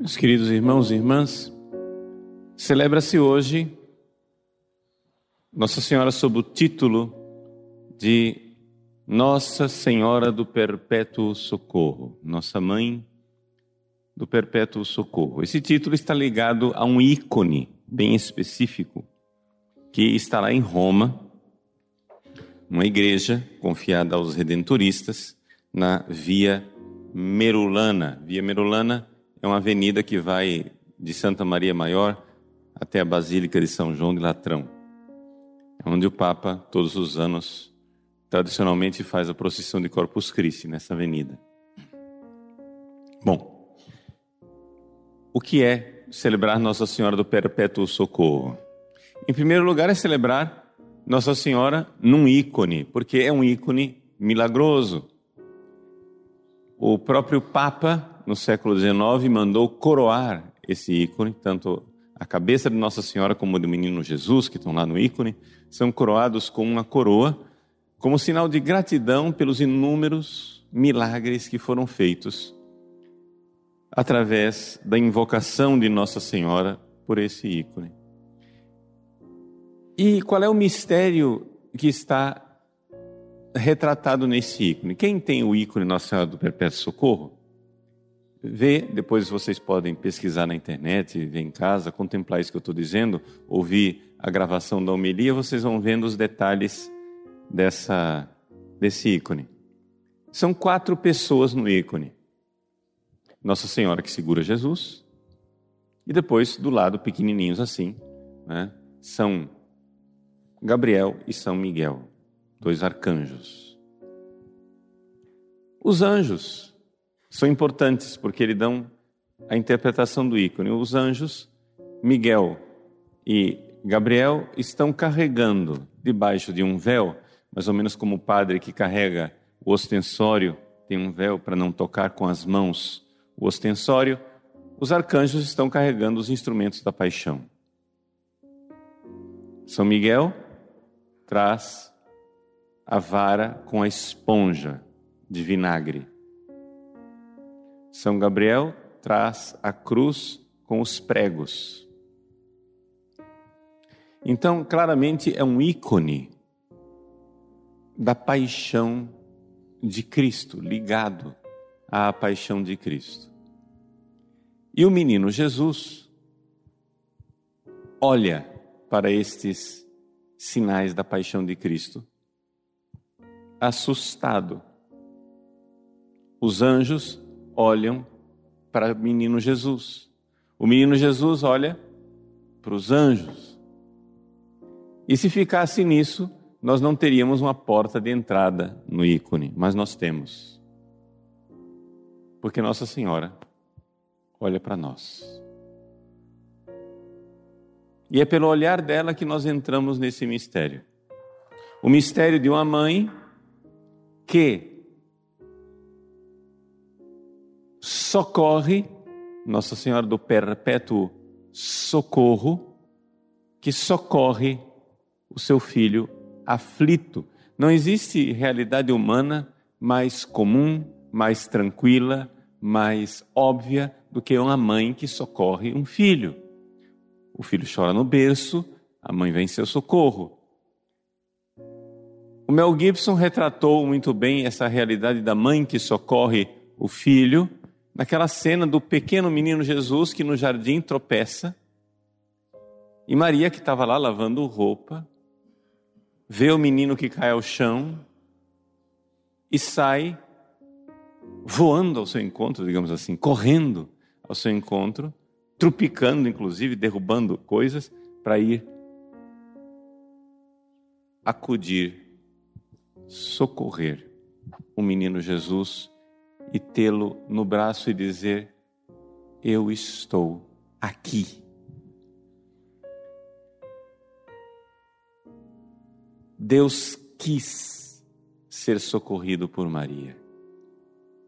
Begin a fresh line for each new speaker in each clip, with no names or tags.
Meus queridos irmãos e irmãs, celebra-se hoje Nossa Senhora sob o título de Nossa Senhora do Perpétuo Socorro, Nossa Mãe do Perpétuo Socorro. Esse título está ligado a um ícone bem específico que está lá em Roma, uma igreja confiada aos redentoristas na Via Merulana. Via Merulana é uma avenida que vai de Santa Maria Maior até a Basílica de São João de Latrão. É onde o Papa, todos os anos, tradicionalmente faz a procissão de Corpus Christi nessa avenida. Bom, o que é celebrar Nossa Senhora do Perpétuo Socorro? Em primeiro lugar, é celebrar Nossa Senhora num ícone, porque é um ícone milagroso. O próprio Papa, no século XIX, mandou coroar esse ícone, tanto a cabeça de Nossa Senhora como do menino Jesus, que estão lá no ícone, são coroados com uma coroa, como sinal de gratidão pelos inúmeros milagres que foram feitos através da invocação de Nossa Senhora por esse ícone. E qual é o mistério que está retratado nesse ícone. Quem tem o ícone Nossa Senhora do Perpétuo Socorro, vê, depois vocês podem pesquisar na internet, ver em casa, contemplar isso que eu estou dizendo, ouvir a gravação da homilia, vocês vão vendo os detalhes dessa, desse ícone. São quatro pessoas no ícone. Nossa Senhora que segura Jesus, e depois, do lado, pequenininhos assim, né, são Gabriel e São Miguel dois arcanjos. Os anjos são importantes porque eles dão a interpretação do ícone. Os anjos, Miguel e Gabriel, estão carregando debaixo de um véu, mais ou menos como o padre que carrega o ostensório, tem um véu para não tocar com as mãos o ostensório. Os arcanjos estão carregando os instrumentos da paixão. São Miguel traz a vara com a esponja de vinagre. São Gabriel traz a cruz com os pregos. Então, claramente é um ícone da paixão de Cristo, ligado à paixão de Cristo. E o menino Jesus olha para estes sinais da paixão de Cristo assustado. Os anjos olham para o menino Jesus. O menino Jesus olha para os anjos. E se ficasse nisso, nós não teríamos uma porta de entrada no ícone, mas nós temos. Porque Nossa Senhora olha para nós. E é pelo olhar dela que nós entramos nesse mistério. O mistério de uma mãe que socorre, Nossa Senhora do Perpétuo Socorro, que socorre o seu filho aflito. Não existe realidade humana mais comum, mais tranquila, mais óbvia do que uma mãe que socorre um filho. O filho chora no berço, a mãe vem em seu socorro. O Mel Gibson retratou muito bem essa realidade da mãe que socorre o filho, naquela cena do pequeno menino Jesus que no jardim tropeça, e Maria, que estava lá lavando roupa, vê o menino que cai ao chão e sai voando ao seu encontro, digamos assim, correndo ao seu encontro, trupicando, inclusive, derrubando coisas, para ir acudir socorrer o menino Jesus e tê-lo no braço e dizer: Eu estou aqui. Deus quis ser socorrido por Maria.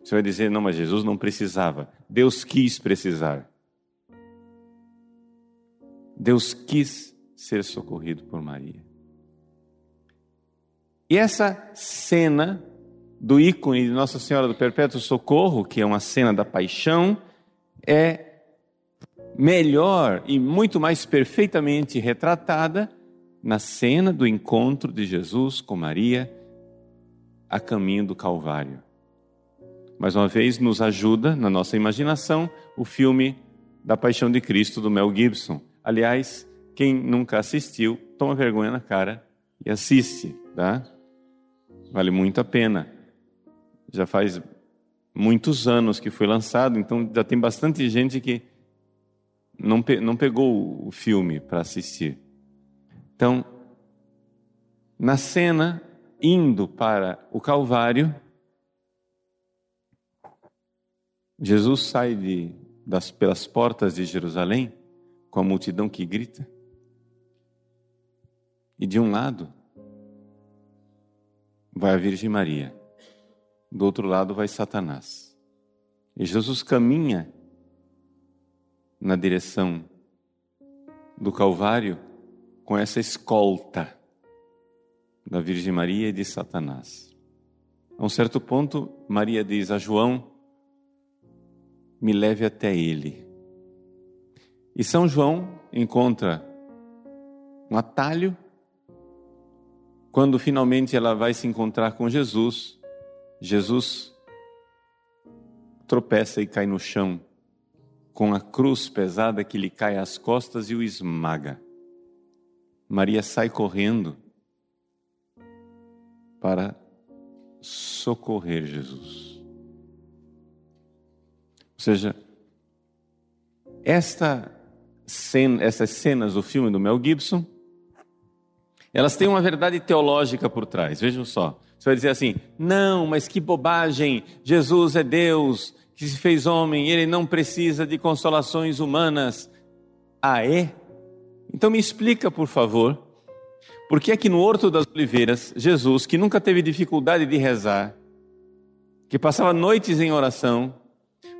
Você vai dizer, não, mas Jesus não precisava. Deus quis precisar. Deus quis ser socorrido por Maria. E essa cena do ícone de Nossa Senhora do Perpétuo Socorro, que é uma cena da paixão, é melhor e muito mais perfeitamente retratada na cena do encontro de Jesus com Maria a caminho do Calvário. Mais uma vez, nos ajuda na nossa imaginação o filme da Paixão de Cristo do Mel Gibson. Aliás, quem nunca assistiu, toma vergonha na cara e assiste, tá? Vale muito a pena. Já faz muitos anos que foi lançado, então já tem bastante gente que não, pe não pegou o filme para assistir. Então, na cena, indo para o Calvário, Jesus sai de, das, pelas portas de Jerusalém com a multidão que grita. E de um lado vai a Virgem Maria, do outro lado vai Satanás. E Jesus caminha na direção do Calvário com essa escolta da Virgem Maria e de Satanás. A um certo ponto, Maria diz a João: Me leve até ele. E São João encontra um atalho quando finalmente ela vai se encontrar com Jesus. Jesus tropeça e cai no chão com a cruz pesada que lhe cai às costas e o esmaga. Maria sai correndo para socorrer Jesus. Ou seja, esta cena, essas cenas do filme do Mel Gibson, elas têm uma verdade teológica por trás. Vejam só. Você vai dizer assim: não, mas que bobagem! Jesus é Deus que se fez homem, ele não precisa de consolações humanas. Ah, é? Então me explica, por favor, por que é que no Horto das Oliveiras, Jesus, que nunca teve dificuldade de rezar, que passava noites em oração,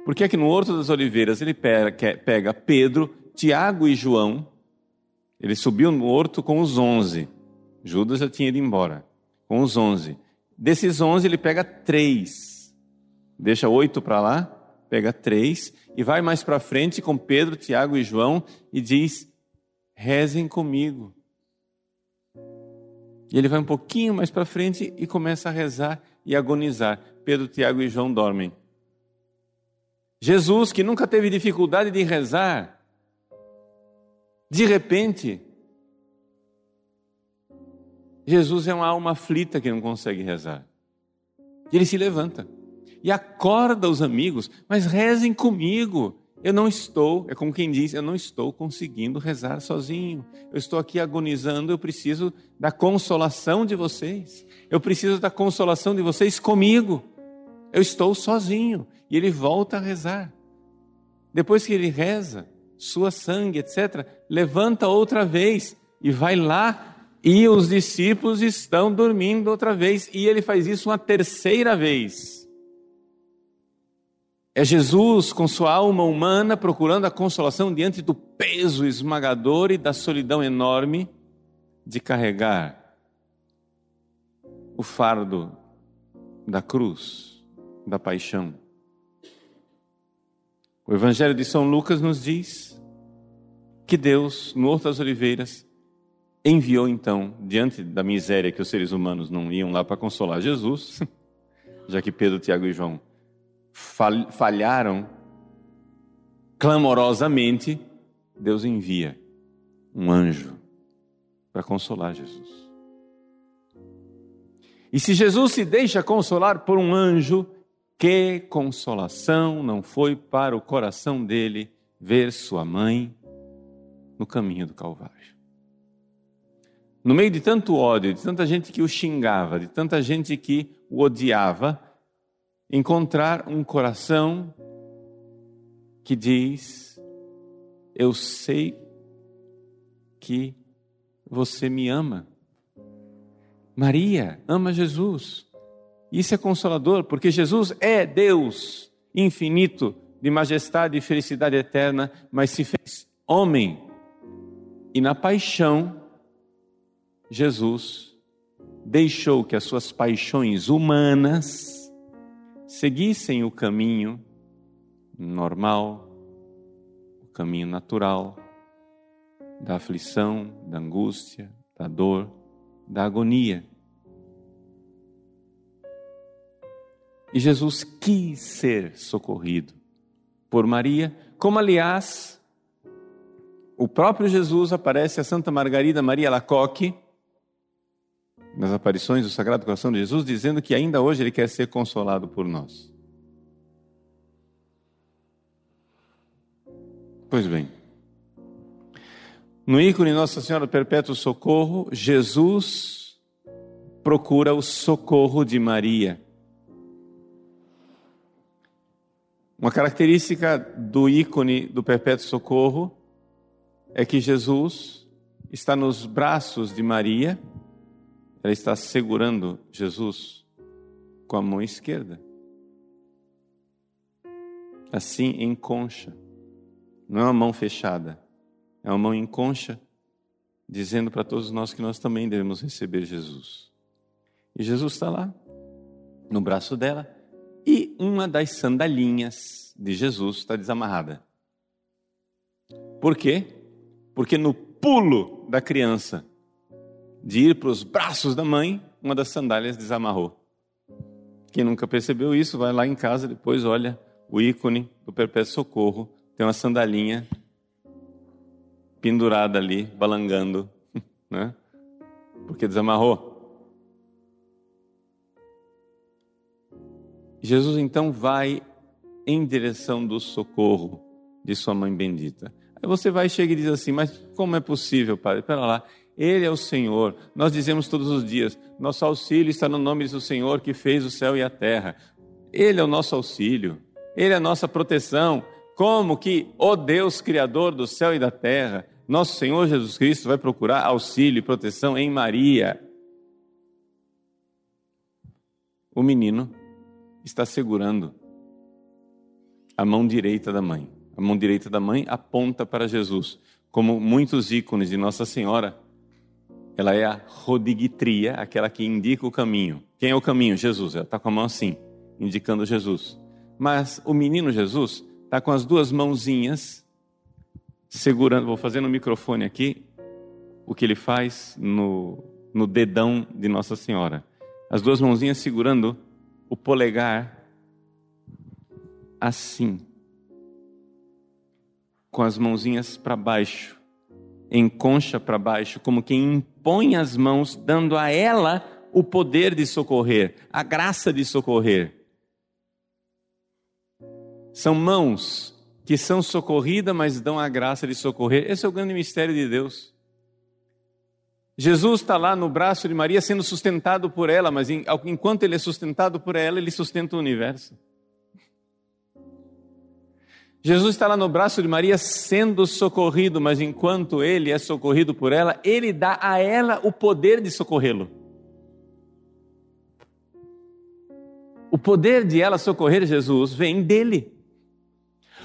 por que é que no Horto das Oliveiras ele pega Pedro, Tiago e João, ele subiu no horto com os onze, Judas já tinha ido embora, com os onze. Desses onze ele pega três, deixa oito para lá, pega três e vai mais para frente com Pedro, Tiago e João e diz: rezem comigo. E ele vai um pouquinho mais para frente e começa a rezar e agonizar. Pedro, Tiago e João dormem. Jesus, que nunca teve dificuldade de rezar, de repente, Jesus é uma alma aflita que não consegue rezar. Ele se levanta e acorda os amigos, mas rezem comigo. Eu não estou, é como quem diz, eu não estou conseguindo rezar sozinho. Eu estou aqui agonizando, eu preciso da consolação de vocês. Eu preciso da consolação de vocês comigo. Eu estou sozinho. E ele volta a rezar. Depois que ele reza, sua sangue, etc., levanta outra vez e vai lá e os discípulos estão dormindo outra vez. E ele faz isso uma terceira vez. É Jesus com sua alma humana procurando a consolação diante do peso esmagador e da solidão enorme de carregar o fardo da cruz, da paixão. O Evangelho de São Lucas nos diz que Deus, no Horto das Oliveiras, enviou então, diante da miséria que os seres humanos não iam lá para consolar Jesus, já que Pedro, Tiago e João falharam clamorosamente, Deus envia um anjo para consolar Jesus. E se Jesus se deixa consolar por um anjo, que consolação não foi para o coração dele ver sua mãe no caminho do Calvário. No meio de tanto ódio, de tanta gente que o xingava, de tanta gente que o odiava, encontrar um coração que diz: Eu sei que você me ama. Maria ama Jesus. Isso é consolador, porque Jesus é Deus infinito, de majestade e felicidade eterna, mas se fez homem. E na paixão, Jesus deixou que as suas paixões humanas seguissem o caminho normal, o caminho natural da aflição, da angústia, da dor, da agonia. E Jesus quis ser socorrido por Maria, como aliás o próprio Jesus aparece a Santa Margarida Maria Lacoque nas aparições do Sagrado Coração de Jesus, dizendo que ainda hoje ele quer ser consolado por nós. Pois bem, no ícone Nossa Senhora Perpétuo Socorro, Jesus procura o socorro de Maria. Uma característica do ícone do Perpétuo Socorro é que Jesus está nos braços de Maria, ela está segurando Jesus com a mão esquerda. Assim, em concha. Não é uma mão fechada, é uma mão em concha, dizendo para todos nós que nós também devemos receber Jesus. E Jesus está lá, no braço dela, e uma das sandalinhas de Jesus está desamarrada. Por quê? Porque no pulo da criança de ir para os braços da mãe, uma das sandálias desamarrou. Quem nunca percebeu isso, vai lá em casa, depois olha o ícone do Perpétuo Socorro, tem uma sandalinha pendurada ali, balangando, né? Porque desamarrou. Jesus então vai em direção do socorro de sua mãe bendita. Aí você vai, chega e diz assim: Mas como é possível, Padre? Espera lá. Ele é o Senhor. Nós dizemos todos os dias: Nosso auxílio está no nome do Senhor que fez o céu e a terra. Ele é o nosso auxílio. Ele é a nossa proteção. Como que o Deus Criador do céu e da terra, nosso Senhor Jesus Cristo, vai procurar auxílio e proteção em Maria? O menino está segurando a mão direita da mãe. A mão direita da mãe aponta para Jesus. Como muitos ícones de Nossa Senhora, ela é a rodigitria, aquela que indica o caminho. Quem é o caminho? Jesus. Ela está com a mão assim, indicando Jesus. Mas o menino Jesus está com as duas mãozinhas segurando. Vou fazer no microfone aqui o que ele faz no, no dedão de Nossa Senhora. As duas mãozinhas segurando o polegar assim, com as mãozinhas para baixo, em concha para baixo, como quem impõe as mãos, dando a ela o poder de socorrer, a graça de socorrer. São mãos que são socorridas, mas dão a graça de socorrer. Esse é o grande mistério de Deus. Jesus está lá no braço de Maria sendo sustentado por ela, mas enquanto ele é sustentado por ela, ele sustenta o universo. Jesus está lá no braço de Maria sendo socorrido, mas enquanto ele é socorrido por ela, ele dá a ela o poder de socorrê-lo. O poder de ela socorrer Jesus vem dele.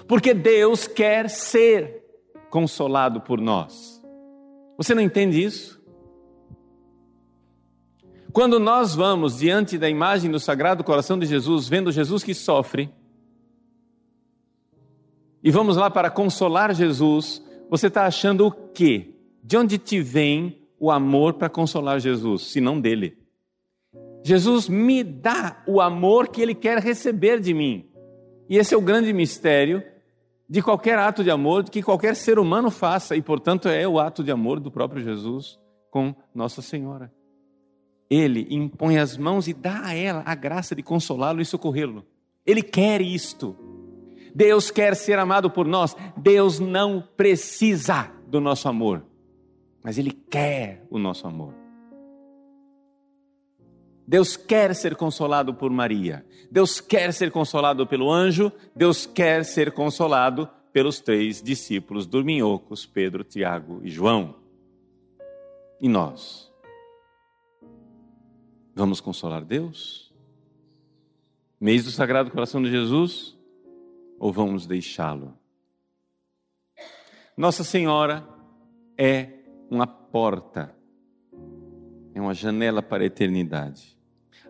Porque Deus quer ser consolado por nós. Você não entende isso? Quando nós vamos diante da imagem do Sagrado Coração de Jesus, vendo Jesus que sofre, e vamos lá para consolar Jesus, você está achando o quê? De onde te vem o amor para consolar Jesus, se não dele? Jesus me dá o amor que ele quer receber de mim. E esse é o grande mistério de qualquer ato de amor que qualquer ser humano faça, e portanto é o ato de amor do próprio Jesus com Nossa Senhora ele impõe as mãos e dá a ela a graça de consolá-lo e socorrê-lo. Ele quer isto. Deus quer ser amado por nós. Deus não precisa do nosso amor, mas Ele quer o nosso amor. Deus quer ser consolado por Maria. Deus quer ser consolado pelo anjo. Deus quer ser consolado pelos três discípulos dorminhocos, Pedro, Tiago e João. E nós? Vamos consolar Deus? Mês do Sagrado Coração de Jesus? Ou vamos deixá-lo? Nossa Senhora é uma porta, é uma janela para a eternidade.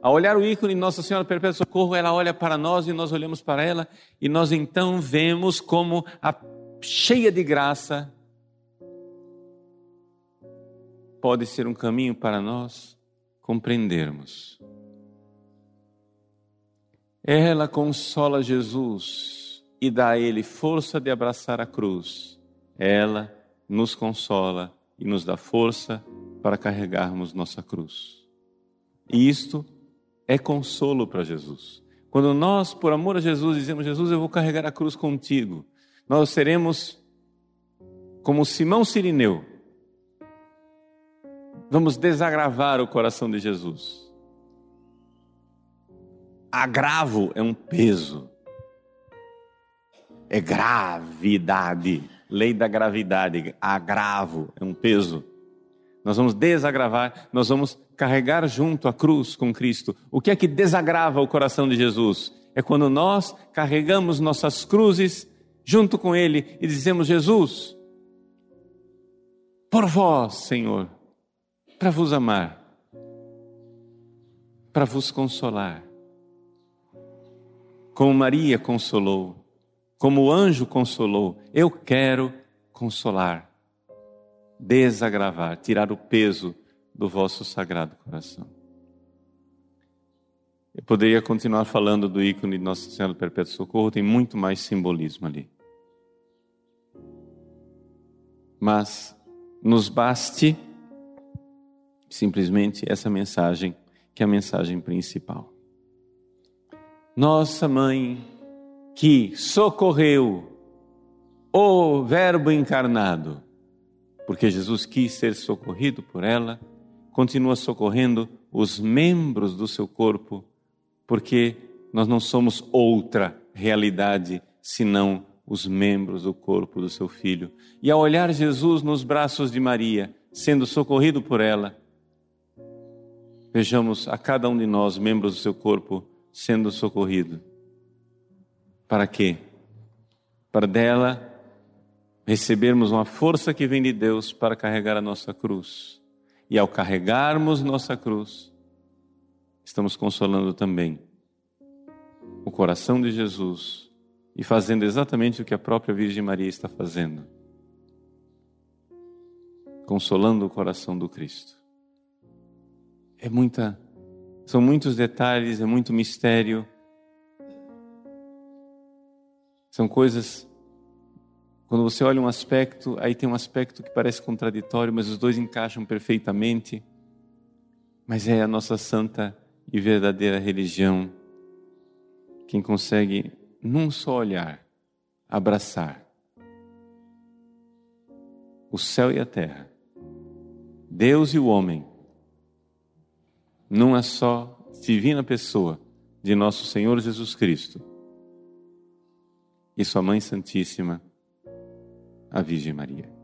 Ao olhar o ícone Nossa Senhora Perpétuo Socorro, ela olha para nós e nós olhamos para ela, e nós então vemos como a cheia de graça, pode ser um caminho para nós compreendermos. Ela consola Jesus e dá a ele força de abraçar a cruz. Ela nos consola e nos dá força para carregarmos nossa cruz. E isto é consolo para Jesus. Quando nós, por amor a Jesus, dizemos: Jesus, eu vou carregar a cruz contigo, nós seremos como Simão Sirineu. Vamos desagravar o coração de Jesus. Agravo é um peso, é gravidade, lei da gravidade. Agravo é um peso. Nós vamos desagravar, nós vamos carregar junto a cruz com Cristo. O que é que desagrava o coração de Jesus? É quando nós carregamos nossas cruzes junto com Ele e dizemos: Jesus, por vós, Senhor, para vos amar, para vos consolar, como Maria consolou, como o anjo consolou, eu quero consolar, desagravar, tirar o peso do vosso sagrado coração. Eu poderia continuar falando do ícone de Nossa Senhora do Perpétuo Socorro, tem muito mais simbolismo ali. Mas nos baste simplesmente essa mensagem, que é a mensagem principal. Nossa mãe, que socorreu o Verbo encarnado, porque Jesus quis ser socorrido por ela, continua socorrendo os membros do seu corpo, porque nós não somos outra realidade senão os membros do corpo do seu filho. E ao olhar Jesus nos braços de Maria, sendo socorrido por ela, vejamos a cada um de nós, membros do seu corpo, sendo socorrido. Para quê? Para dela recebermos uma força que vem de Deus para carregar a nossa cruz. E ao carregarmos nossa cruz, estamos consolando também o coração de Jesus e fazendo exatamente o que a própria Virgem Maria está fazendo consolando o coração do Cristo. É muita, são muitos detalhes, é muito mistério. São coisas. Quando você olha um aspecto, aí tem um aspecto que parece contraditório, mas os dois encaixam perfeitamente. Mas é a nossa santa e verdadeira religião quem consegue num só olhar, abraçar o céu e a terra, Deus e o homem, numa só divina pessoa de nosso Senhor Jesus Cristo e Sua Mãe Santíssima, a Virgem Maria.